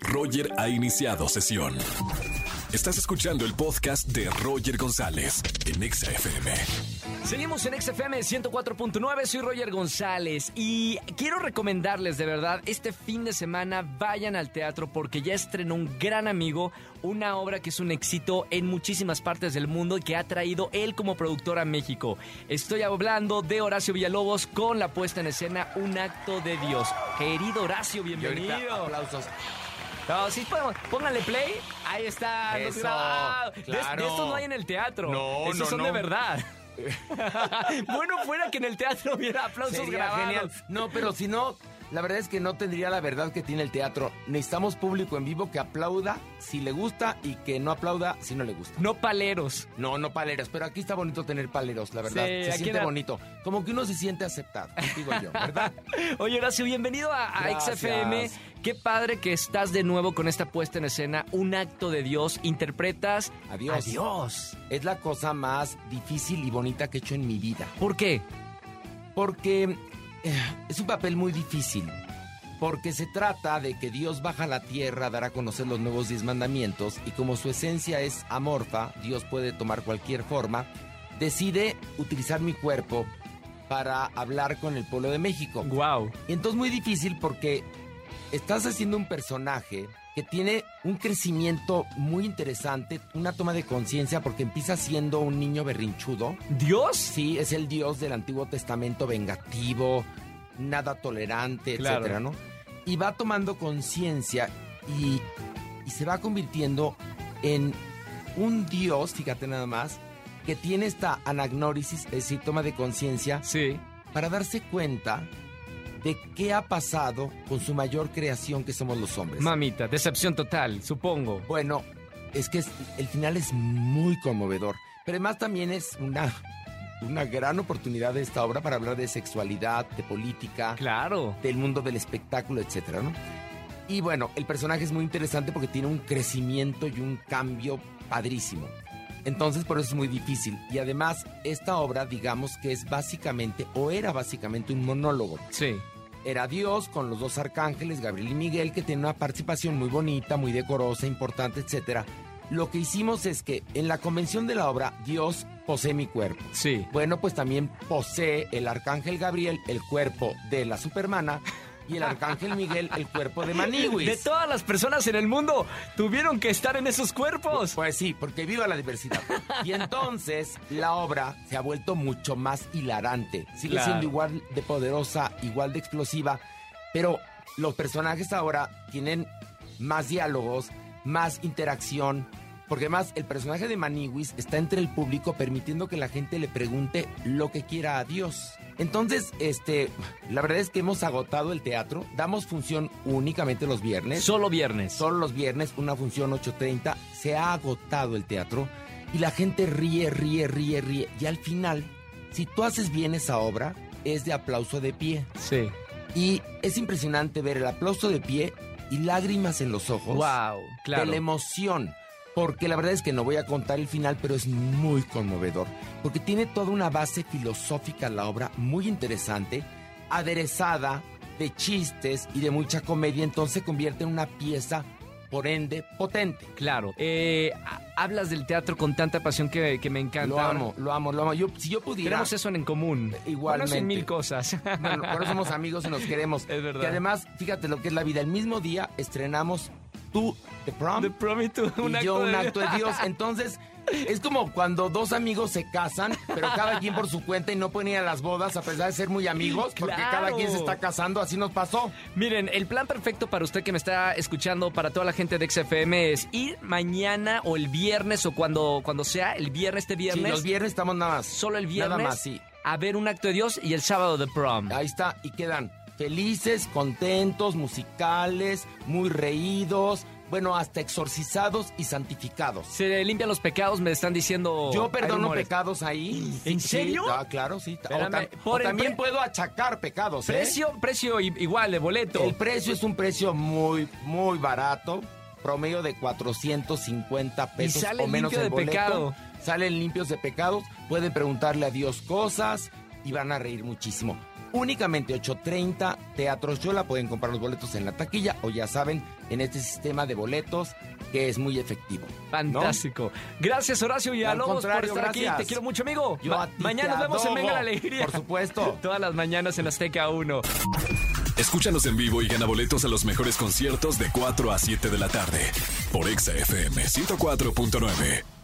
Roger ha iniciado sesión. Estás escuchando el podcast de Roger González en Exa FM. Seguimos en XFM 104.9, soy Roger González y quiero recomendarles de verdad, este fin de semana vayan al teatro porque ya estrenó un gran amigo, una obra que es un éxito en muchísimas partes del mundo y que ha traído él como productor a México. Estoy hablando de Horacio Villalobos con la puesta en escena Un acto de Dios. Querido Horacio, bienvenido. aplausos. No, sí, podemos. Pónganle play. Ahí está. Eso, grabado. De- De, claro. estos no hay en el teatro. No, Esos no, son no. de verdad. bueno, fuera que en el teatro hubiera aplausos Sería grabados. genial. No, pero si no, la verdad es que no tendría la verdad que tiene el teatro. Necesitamos público en vivo que aplauda si le gusta y que no aplauda si no le gusta. No paleros. No, no paleros, pero aquí está bonito tener paleros, la verdad. Sí, se siente era- bonito. Como que uno se siente aceptado, digo yo, ¿verdad? Oye, Horacio, bienvenido a, a. XFM. Qué padre que estás de nuevo con esta puesta en escena. Un acto de Dios. Interpretas A Dios. a Dios. Es la cosa más difícil y bonita que he hecho en mi vida. ¿Por qué? Porque es un papel muy difícil. Porque se trata de que Dios baja a la tierra a dar a conocer los nuevos diez mandamientos y como su esencia es amorfa, Dios puede tomar cualquier forma, decide utilizar mi cuerpo para hablar con el pueblo de México. Wow. Y entonces muy difícil porque estás haciendo un personaje que tiene un crecimiento muy interesante, una toma de conciencia porque empieza siendo un niño berrinchudo. ¿Dios? Sí, es el Dios del Antiguo Testamento vengativo, nada tolerante, Claro. etcétera, ¿no? Y va tomando conciencia y, y se va convirtiendo en un Dios, fíjate nada más, que tiene esta anagnórisis, es decir, toma de conciencia, Sí. para darse cuenta de qué ha pasado con su mayor creación que somos los hombres. Mamita, decepción total, supongo. Bueno, es que es- el final es muy conmovedor, pero además también es una, una gran oportunidad de esta obra para hablar de sexualidad, de política, Claro. del mundo del espectáculo, etcétera, ¿no? Y bueno, el personaje es muy interesante porque tiene un crecimiento y un cambio padrísimo. Entonces, por eso es muy difícil. Y además, esta obra, digamos que es básicamente, o era básicamente un monólogo Sí. era Dios con los dos arcángeles, Gabriel y Miguel, que tienen una participación muy bonita, muy decorosa, importante, etcétera. Lo que hicimos es que en la convención de la obra, Dios posee mi cuerpo. Sí. Bueno, pues también posee el arcángel Gabriel el cuerpo de la Supermana y el arcángel Miguel el cuerpo de Maniwis. De todas las personas en el mundo tuvieron que estar en esos cuerpos. Pues sí, porque viva la diversidad. Y entonces la obra se ha vuelto mucho más hilarante. Sigue Claro. siendo igual de poderosa, igual de explosiva, pero los personajes ahora tienen más diálogos, más interacción. Porque además el personaje de Maniwis está entre el público permitiendo que la gente le pregunte lo que quiera a Dios. Entonces, este, la verdad es que hemos agotado el teatro. Damos función únicamente los viernes. Solo viernes. Solo los viernes, una función 8.30, se ha agotado el teatro y la gente ríe, ríe, ríe, ríe. Y al final, si tú haces bien esa obra, es de aplauso de pie. Sí. Y es impresionante ver el aplauso de pie y lágrimas en los ojos Wow, claro. de la emoción. Porque la verdad es que no voy a contar el final, pero es muy conmovedor. Porque tiene toda una base filosófica la obra, muy interesante, aderezada de chistes y de mucha comedia, entonces se convierte en una pieza, por ende, potente. Claro. Eh, ha- hablas del teatro con tanta pasión que, que me encanta. Lo amo, lo amo, lo amo. Yo, si yo pudiera... Tenemos eso en común. Igualmente. Bueno, mil cosas. Bueno, por eso somos amigos y nos queremos. Es verdad. Y además, fíjate lo que es la vida. El mismo día estrenamos tú, The Prom, The Promise, un y yo un acto de Dios. Entonces, es como cuando dos amigos se casan, pero cada quien por su cuenta y no pueden ir a las bodas a pesar de ser muy amigos, porque Claro. cada quien se está casando, así nos pasó. Miren, el plan perfecto para usted que me está escuchando, para toda la gente de XFM, es ir mañana o el viernes o cuando, cuando sea, el viernes, este Sí, viernes, los viernes estamos nada más. solo el viernes, Nada más, sí. a ver un acto de Dios y el sábado de prom. Ahí está, y quedan felices, contentos, musicales, muy reídos, bueno, hasta exorcizados y santificados. Se limpian los pecados, me están diciendo. Yo perdono pecados ahí. ¿En Sí, serio? Ah, claro, sí. O, Espérame, tam- por o el también puedo achacar pecados, ¿eh? Precio, precio i- igual de boleto. El precio es un precio muy, muy barato, promedio de 450 pesos salen o menos limpio el de boleto. pecado. Salen limpios de pecados, pueden preguntarle a Dios cosas y van a reír muchísimo. Únicamente 8.30 Teatros Yola pueden comprar los boletos en la taquilla o ya saben, en este sistema de boletos que es muy efectivo. Fantástico. Gracias Horacio Villalobos por estar aquí. Te quiero mucho, amigo. mañana nos vemos en Venga la Alegría. Por supuesto. Todas las mañanas en Azteca 1. Escúchanos en vivo y gana boletos a los mejores conciertos de 4 a 7 de la tarde por Exa FM 104.9.